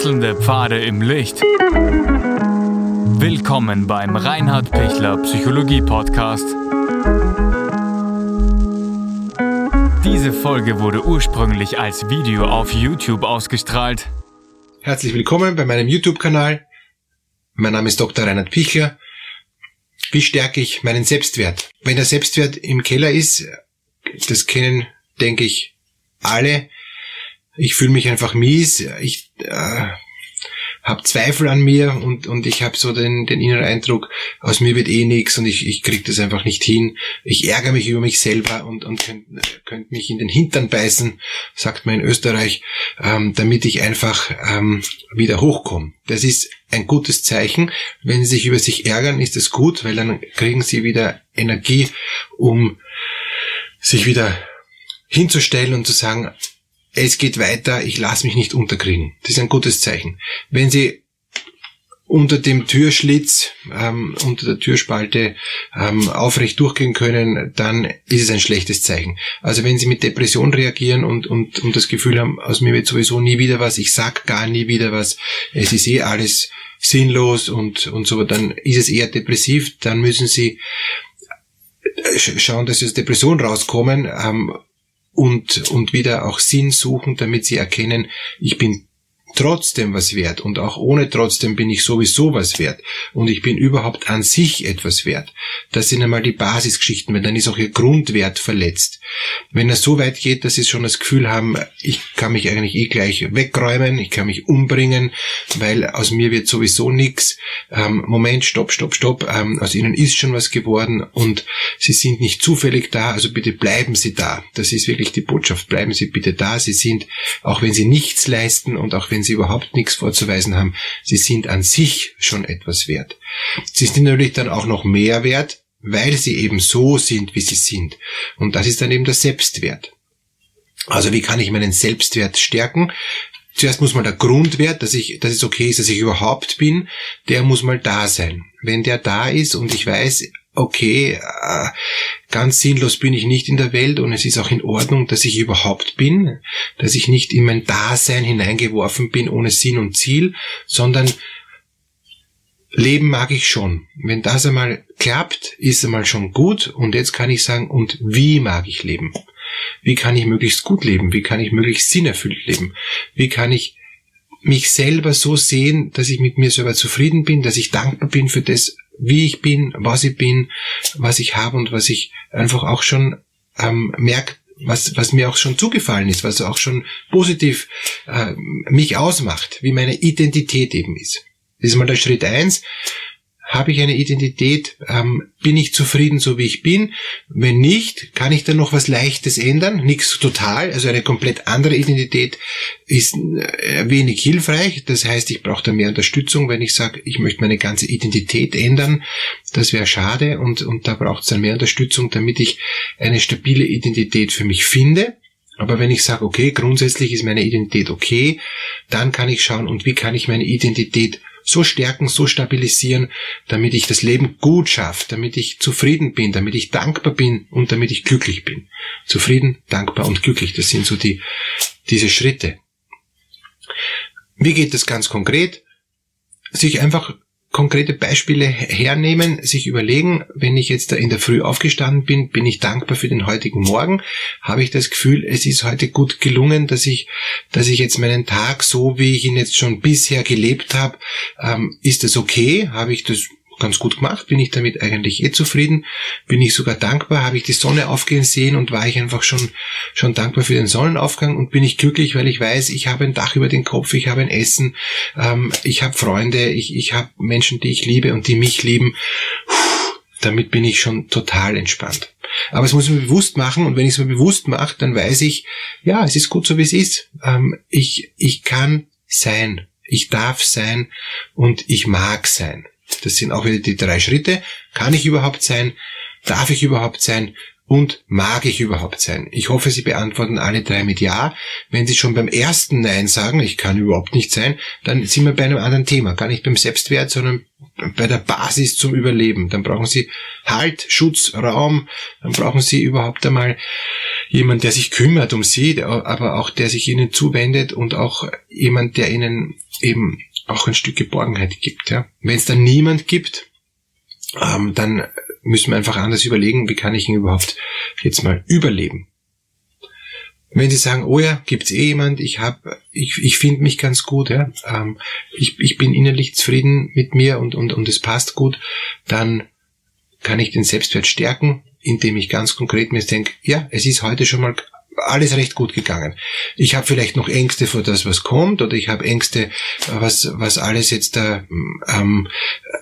Wechselnde Pfade im Licht. Willkommen beim Reinhard Pichler Psychologie Podcast. Diese Folge wurde ursprünglich als Video auf YouTube ausgestrahlt. Herzlich willkommen bei meinem YouTube-Kanal. Mein Name ist Dr. Reinhard Pichler. Wie stärke ich meinen Selbstwert? Wenn der Selbstwert im Keller ist, das kennen, denke ich, alle, ich fühle mich einfach mies, ich äh, habe Zweifel an mir und, und ich habe so den, den inneren Eindruck, aus mir wird eh nix und ich, ich krieg das einfach nicht hin. Ich ärgere mich über mich selber und, und könnte könnt mich in den Hintern beißen, sagt man in Österreich, ähm, damit ich einfach ähm, wieder hochkomme. Das ist ein gutes Zeichen. Wenn Sie sich über sich ärgern, ist es gut, weil dann kriegen Sie wieder Energie, um sich wieder hinzustellen und zu sagen, es geht weiter, ich lasse mich nicht unterkriegen. Das ist ein gutes Zeichen. Wenn Sie unter dem Türschlitz, ähm, unter der Türspalte ähm, aufrecht durchgehen können, dann ist es ein schlechtes Zeichen. Also wenn Sie mit Depression reagieren und, und, und das Gefühl haben, aus mir wird sowieso nie wieder was, ich sag gar nie wieder was, es ist eh alles sinnlos und, und so, dann ist es eher depressiv, dann müssen Sie schauen, dass Sie aus Depression rauskommen, ähm, und, und wieder auch Sinn suchen, damit sie erkennen, ich bin trotzdem was wert und auch ohne trotzdem bin ich sowieso was wert und ich bin überhaupt an sich etwas wert. Das sind einmal die Basisgeschichten, weil dann ist auch ihr Grundwert verletzt. Wenn er so weit geht, dass sie schon das Gefühl haben, ich kann mich eigentlich eh gleich wegräumen, ich kann mich umbringen, weil aus mir wird sowieso nichts. Ähm, Moment, stopp, stopp, stopp, ähm, aus ihnen ist schon was geworden und sie sind nicht zufällig da, also bitte bleiben sie da. Das ist wirklich die Botschaft, bleiben sie bitte da. Sie sind, auch wenn sie nichts leisten und auch wenn wenn sie überhaupt nichts vorzuweisen haben, sie sind an sich schon etwas wert. Sie sind natürlich dann auch noch mehr wert, weil sie eben so sind, wie sie sind. Und das ist dann eben der Selbstwert. Also wie kann ich meinen Selbstwert stärken? Zuerst muss mal der Grundwert, dass ich, dass es okay ist, dass ich überhaupt bin, der muss mal da sein. Wenn der da ist und ich weiß, okay, äh, ganz sinnlos bin ich nicht in der Welt und es ist auch in Ordnung, dass ich überhaupt bin, dass ich nicht in mein Dasein hineingeworfen bin ohne Sinn und Ziel, sondern Leben mag ich schon. Wenn das einmal klappt, ist einmal schon gut und jetzt kann ich sagen, und wie mag ich leben? Wie kann ich möglichst gut leben? Wie kann ich möglichst sinnerfüllt leben? Wie kann ich mich selber so sehen, dass ich mit mir selber zufrieden bin, dass ich dankbar bin für das, wie ich bin, was ich bin, was ich habe und was ich einfach auch schon ähm, merke, was, was mir auch schon zugefallen ist, was auch schon positiv äh, mich ausmacht, wie meine Identität eben ist. Das ist mal der Schritt eins. Habe ich eine Identität? Ähm, bin ich zufrieden, so wie ich bin? Wenn nicht, kann ich dann noch was Leichtes ändern? Nichts total. Also eine komplett andere Identität ist äh, wenig hilfreich. Das heißt, ich brauche da mehr Unterstützung, wenn ich sage, ich möchte meine ganze Identität ändern. Das wäre schade und, und da braucht es dann mehr Unterstützung, damit ich eine stabile Identität für mich finde. Aber wenn ich sage, okay, grundsätzlich ist meine Identität okay, dann kann ich schauen, und wie kann ich meine Identität so stärken, so stabilisieren, damit ich das Leben gut schaffe, damit ich zufrieden bin, damit ich dankbar bin und damit ich glücklich bin. Zufrieden, dankbar und glücklich, das sind so die, diese Schritte. Wie geht das ganz konkret? Sich einfach konkrete Beispiele hernehmen, sich überlegen, wenn ich jetzt da in der Früh aufgestanden bin, bin ich dankbar für den heutigen Morgen, habe ich das Gefühl, es ist heute gut gelungen, dass ich, dass ich jetzt meinen Tag so, wie ich ihn jetzt schon bisher gelebt habe, ähm, ist das okay? Habe ich das ganz gut gemacht, bin ich damit eigentlich eh zufrieden, bin ich sogar dankbar, habe ich die Sonne aufgehen sehen und war ich einfach schon, schon dankbar für den Sonnenaufgang und bin ich glücklich, weil ich weiß, ich habe ein Dach über den Kopf, ich habe ein Essen, ähm, ich habe Freunde, ich, ich habe Menschen, die ich liebe und die mich lieben. Puh, damit bin ich schon total entspannt. Aber es muss ich mir bewusst machen und wenn ich es mir bewusst mache, dann weiß ich, ja, es ist gut so, wie es ist. Ähm, ich, ich kann sein. Ich darf sein und ich mag sein. Das sind auch wieder die drei Schritte. Kann ich überhaupt sein? Darf ich überhaupt sein? Und mag ich überhaupt sein? Ich hoffe, Sie beantworten alle drei mit Ja. Wenn Sie schon beim ersten Nein sagen, ich kann überhaupt nicht sein, dann sind wir bei einem anderen Thema. Gar nicht beim Selbstwert, sondern bei der Basis zum Überleben. Dann brauchen Sie Halt, Schutz, Raum. Dann brauchen Sie überhaupt einmal jemand, der sich kümmert um sie, aber auch der sich ihnen zuwendet und auch jemand, der ihnen eben auch ein Stück Geborgenheit gibt. Ja. Wenn es dann niemand gibt, ähm, dann müssen wir einfach anders überlegen, wie kann ich ihn überhaupt jetzt mal überleben. Wenn Sie sagen, oh ja, gibt's eh jemand, ich hab, ich, ich finde mich ganz gut, ja, ähm, ich, ich bin innerlich zufrieden mit mir und, und, und es passt gut, dann kann ich den Selbstwert stärken, indem ich ganz konkret mir denke, ja, es ist heute schon mal alles recht gut gegangen. Ich habe vielleicht noch Ängste vor das, was kommt, oder ich habe Ängste, was, was alles jetzt da ähm,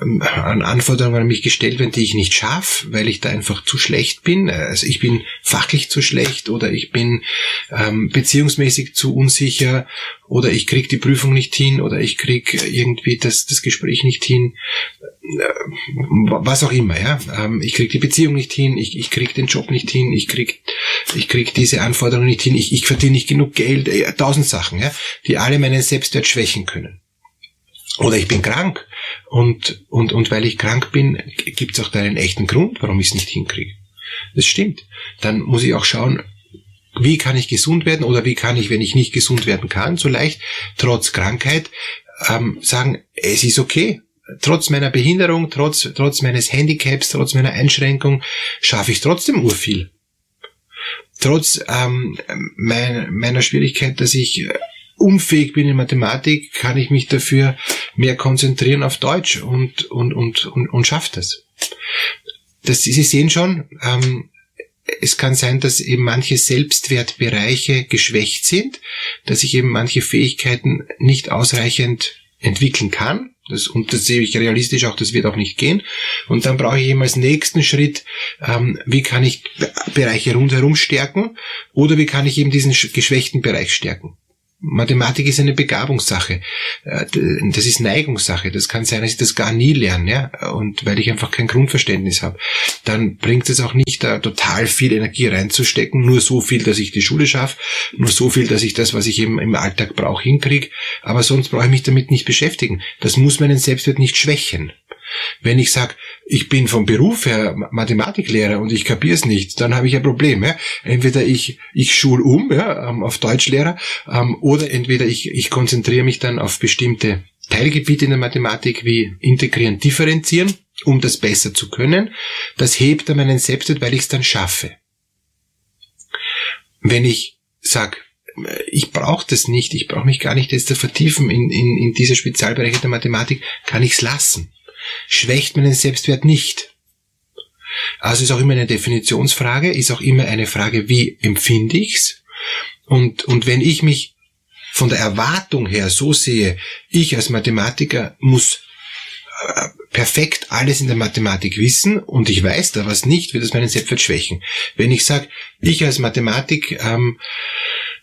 an Anforderungen an mich gestellt werden, die ich nicht schaffe, weil ich da einfach zu schlecht bin. Also ich bin fachlich zu schlecht oder ich bin ähm, beziehungsmäßig zu unsicher oder ich krieg die Prüfung nicht hin oder ich krieg irgendwie das, das Gespräch nicht hin, äh, was auch immer, ja. Ähm, ich krieg die Beziehung nicht hin, ich, ich krieg den Job nicht hin, ich krieg, ich krieg diese Anforderungen nicht hin, ich, ich verdiene nicht genug Geld, äh, tausend Sachen, ja, die alle meinen Selbstwert schwächen können. Oder ich bin krank und, und, und weil ich krank bin, gibt es auch da einen echten Grund, warum ich es nicht hinkriege. Das stimmt. Dann muss ich auch schauen, wie kann ich gesund werden oder wie kann ich, wenn ich nicht gesund werden kann, so leicht, trotz Krankheit, ähm, sagen, es ist okay. Trotz meiner Behinderung, trotz, trotz meines Handicaps, trotz meiner Einschränkung, schaffe ich trotzdem urviel. Trotz ähm, mein, meiner Schwierigkeit, dass ich äh, unfähig bin in Mathematik, kann ich mich dafür mehr konzentrieren auf Deutsch und, und, und, und, und schaffe das. das. Sie sehen schon, ähm, es kann sein, dass eben manche Selbstwertbereiche geschwächt sind, dass ich eben manche Fähigkeiten nicht ausreichend entwickeln kann. Das, und das sehe ich realistisch auch, das wird auch nicht gehen. Und dann brauche ich eben als nächsten Schritt, ähm, wie kann ich Bereiche rundherum stärken oder wie kann ich eben diesen geschwächten Bereich stärken. Mathematik ist eine Begabungssache. Äh, das ist Neigungssache. Das kann sein, dass ich das gar nie lerne, ja. Und weil ich einfach kein Grundverständnis habe. Dann bringt es auch nicht, da total viel Energie reinzustecken. Nur so viel, dass ich die Schule schaffe. Nur so viel, dass ich das, was ich eben im Alltag brauche, hinkriege. Aber sonst brauche ich mich damit nicht beschäftigen. Das muss meinen Selbstwert nicht schwächen. Wenn ich sage, ich bin vom Beruf her Mathematiklehrer und ich kapiere es nicht, dann habe ich ein Problem. Ja? Entweder ich, ich schul um ja, ähm, auf Deutschlehrer ähm, oder entweder ich, ich konzentriere mich dann auf bestimmte Teilgebiete in der Mathematik wie integrieren, differenzieren, um das besser zu können. Das hebt dann meinen Selbstwert, weil ich es dann schaffe. Wenn ich sage, ich brauche das nicht, ich brauche mich gar nicht jetzt vertiefen in, in, in diese Spezialbereiche der Mathematik, kann ich es lassen schwächt meinen Selbstwert nicht. Also ist auch immer eine Definitionsfrage, ist auch immer eine Frage, wie empfinde ich's? Und, und wenn ich mich von der Erwartung her so sehe, ich als Mathematiker muss äh, perfekt alles in der Mathematik wissen und ich weiß da was nicht, wird das meinen Selbstwert schwächen. Wenn ich sage, ich als Mathematik ähm,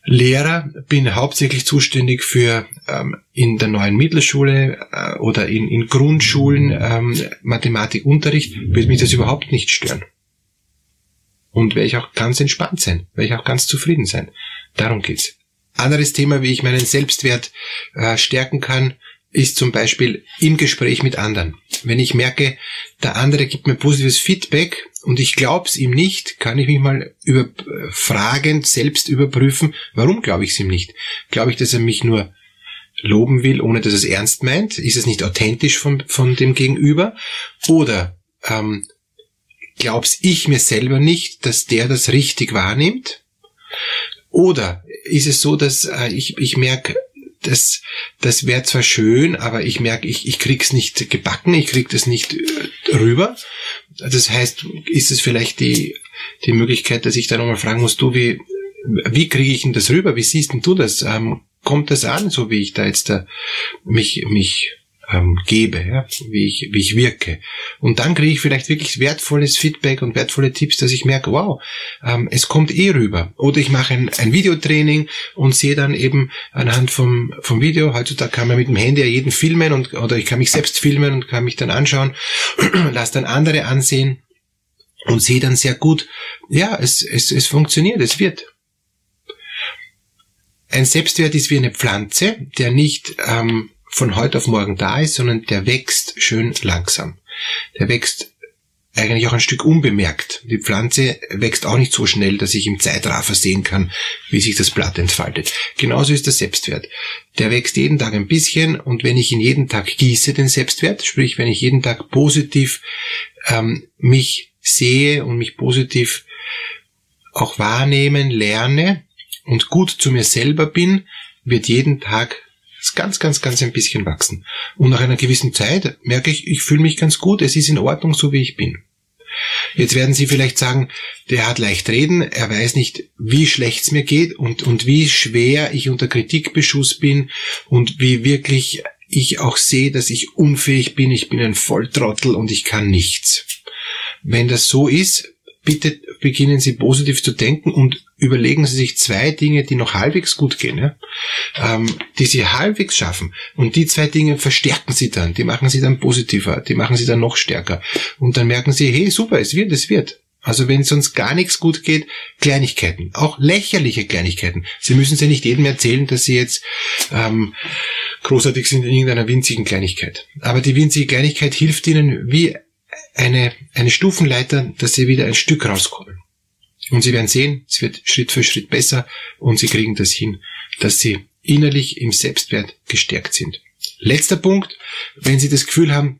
Lehrer, bin hauptsächlich zuständig für ähm, in der neuen Mittelschule äh, oder in, in Grundschulen ähm, Mathematikunterricht, wird mich das überhaupt nicht stören. Und werde ich auch ganz entspannt sein, werde ich auch ganz zufrieden sein. Darum geht's. Anderes Thema, wie ich meinen Selbstwert äh, stärken kann, ist zum Beispiel im Gespräch mit anderen. Wenn ich merke, der andere gibt mir positives Feedback und ich glaube es ihm nicht, kann ich mich mal über, äh, fragend selbst überprüfen, warum glaube ich es ihm nicht? Glaube ich, dass er mich nur loben will, ohne dass er es ernst meint? Ist es nicht authentisch von, von dem Gegenüber? Oder ähm, glaub's ich mir selber nicht, dass der das richtig wahrnimmt? Oder ist es so, dass äh, ich, ich merke, das, das wäre zwar schön, aber ich merke, ich, ich krieg's nicht gebacken, ich krieg das nicht äh, rüber. Das heißt, ist es vielleicht die, die Möglichkeit, dass ich da nochmal fragen muss, du, wie, wie kriege ich denn das rüber? Wie siehst denn du das? Ähm, kommt das an, so wie ich da jetzt da mich, mich ähm, gebe, ja, wie ich, wie ich wirke. Und dann kriege ich vielleicht wirklich wertvolles Feedback und wertvolle Tipps, dass ich merke, wow, ähm, es kommt eh rüber. Oder ich mache ein, ein Videotraining und sehe dann eben anhand vom, vom Video, heutzutage kann man mit dem Handy ja jeden filmen und, oder ich kann mich selbst filmen und kann mich dann anschauen, lass dann andere ansehen und sehe dann sehr gut, ja, es, es, es funktioniert, es wird. Ein Selbstwert ist wie eine Pflanze, der nicht ähm, von heute auf morgen da ist, sondern der wächst schön langsam. Der wächst eigentlich auch ein Stück unbemerkt. Die Pflanze wächst auch nicht so schnell, dass ich im Zeitraffer sehen kann, wie sich das Blatt entfaltet. Genauso ist der Selbstwert. Der wächst jeden Tag ein bisschen und wenn ich ihn jeden Tag gieße, den Selbstwert, sprich wenn ich jeden Tag positiv ähm, mich sehe und mich positiv auch wahrnehmen lerne und gut zu mir selber bin, wird jeden Tag ganz, ganz, ganz ein bisschen wachsen. Und nach einer gewissen Zeit merke ich, ich fühle mich ganz gut, es ist in Ordnung, so wie ich bin. Jetzt werden Sie vielleicht sagen, der hat leicht reden, er weiß nicht, wie schlecht es mir geht und, und wie schwer ich unter Kritikbeschuss bin und wie wirklich ich auch sehe, dass ich unfähig bin, ich bin ein Volltrottel und ich kann nichts. Wenn das so ist, bitte beginnen Sie positiv zu denken und überlegen Sie sich zwei Dinge, die noch halbwegs gut gehen, ja? ähm, die Sie halbwegs schaffen. Und die zwei Dinge verstärken Sie dann, die machen Sie dann positiver, die machen Sie dann noch stärker. Und dann merken Sie, hey, super, es wird, es wird. Also wenn sonst gar nichts gut geht, Kleinigkeiten, auch lächerliche Kleinigkeiten. Sie müssen ja nicht jedem erzählen, dass Sie jetzt ähm, großartig sind in irgendeiner winzigen Kleinigkeit. Aber die winzige Kleinigkeit hilft Ihnen wie eine, eine Stufenleiter, dass Sie wieder ein Stück rauskommen. Und Sie werden sehen, es wird Schritt für Schritt besser und Sie kriegen das hin, dass Sie innerlich im Selbstwert gestärkt sind. Letzter Punkt, wenn Sie das Gefühl haben,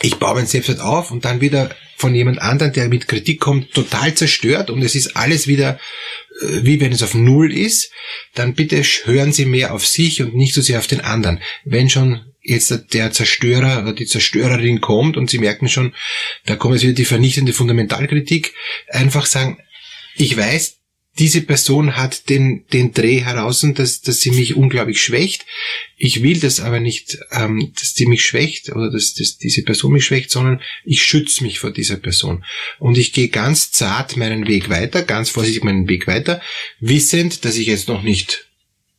ich baue mein Selbstwert auf und dann wieder von jemand anderem, der mit Kritik kommt, total zerstört und es ist alles wieder äh, wie wenn es auf Null ist, dann bitte hören Sie mehr auf sich und nicht so sehr auf den anderen. Wenn schon jetzt der Zerstörer oder die Zerstörerin kommt und Sie merken schon, da kommt jetzt wieder die vernichtende Fundamentalkritik, einfach sagen, ich weiß, diese Person hat den, den Dreh heraus, dass, dass sie mich unglaublich schwächt. Ich will das aber nicht, ähm, dass die mich schwächt oder dass, dass diese Person mich schwächt, sondern ich schütze mich vor dieser Person. Und ich gehe ganz zart meinen Weg weiter, ganz vorsichtig meinen Weg weiter, wissend, dass ich jetzt noch nicht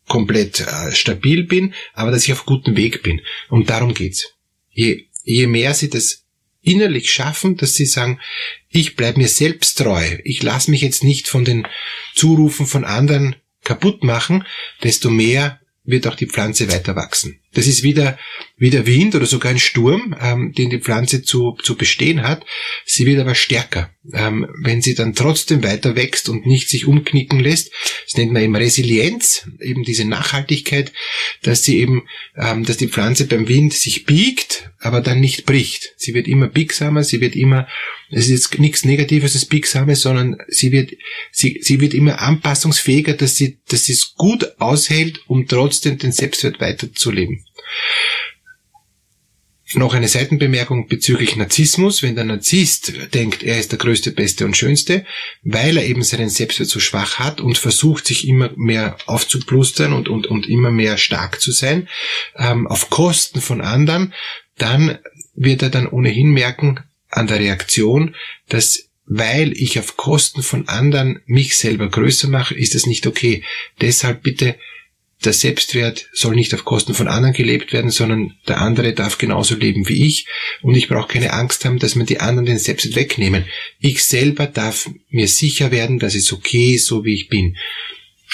komplett äh, stabil bin, aber dass ich auf gutem Weg bin. Und darum geht's. Je, je mehr sie das innerlich schaffen, dass sie sagen, ich bleibe mir selbst treu, ich lasse mich jetzt nicht von den Zurufen von anderen kaputt machen, desto mehr wird auch die Pflanze weiter wachsen. Das ist wieder, wie der Wind oder sogar ein Sturm, ähm, den die Pflanze zu, zu bestehen hat. Sie wird aber stärker. Ähm, wenn sie dann trotzdem weiter wächst und nicht sich umknicken lässt, das nennt man eben Resilienz, eben diese Nachhaltigkeit, dass sie eben, ähm, dass die Pflanze beim Wind sich biegt, aber dann nicht bricht. Sie wird immer biegsamer, sie wird immer, es ist jetzt nichts Negatives, das Biegsame, sondern sie wird, sie, sie wird immer anpassungsfähiger, dass sie, dass sie es gut aushält, um trotzdem den Selbstwert weiterzuleben. Noch eine Seitenbemerkung bezüglich Narzissmus. Wenn der Narzisst denkt, er ist der Größte, Beste und Schönste, weil er eben seinen Selbstwert so schwach hat und versucht, sich immer mehr aufzuplustern und, und, und immer mehr stark zu sein, ähm, auf Kosten von anderen, dann wird er dann ohnehin merken an der Reaktion, dass weil ich auf Kosten von anderen mich selber größer mache, ist das nicht okay. Deshalb bitte der Selbstwert soll nicht auf Kosten von anderen gelebt werden, sondern der andere darf genauso leben wie ich und ich brauche keine Angst haben, dass mir die anderen den Selbstwert wegnehmen. Ich selber darf mir sicher werden, dass es okay ist, so wie ich bin.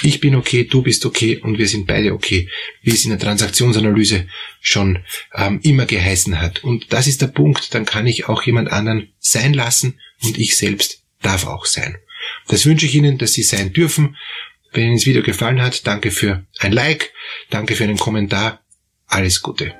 Ich bin okay, du bist okay und wir sind beide okay, wie es in der Transaktionsanalyse schon ähm, immer geheißen hat. Und das ist der Punkt, dann kann ich auch jemand anderen sein lassen und ich selbst darf auch sein. Das wünsche ich Ihnen, dass Sie sein dürfen wenn Ihnen das Video gefallen hat, danke für ein Like, danke für einen Kommentar, alles Gute.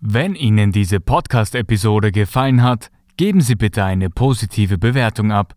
Wenn Ihnen diese Podcast-Episode gefallen hat, geben Sie bitte eine positive Bewertung ab.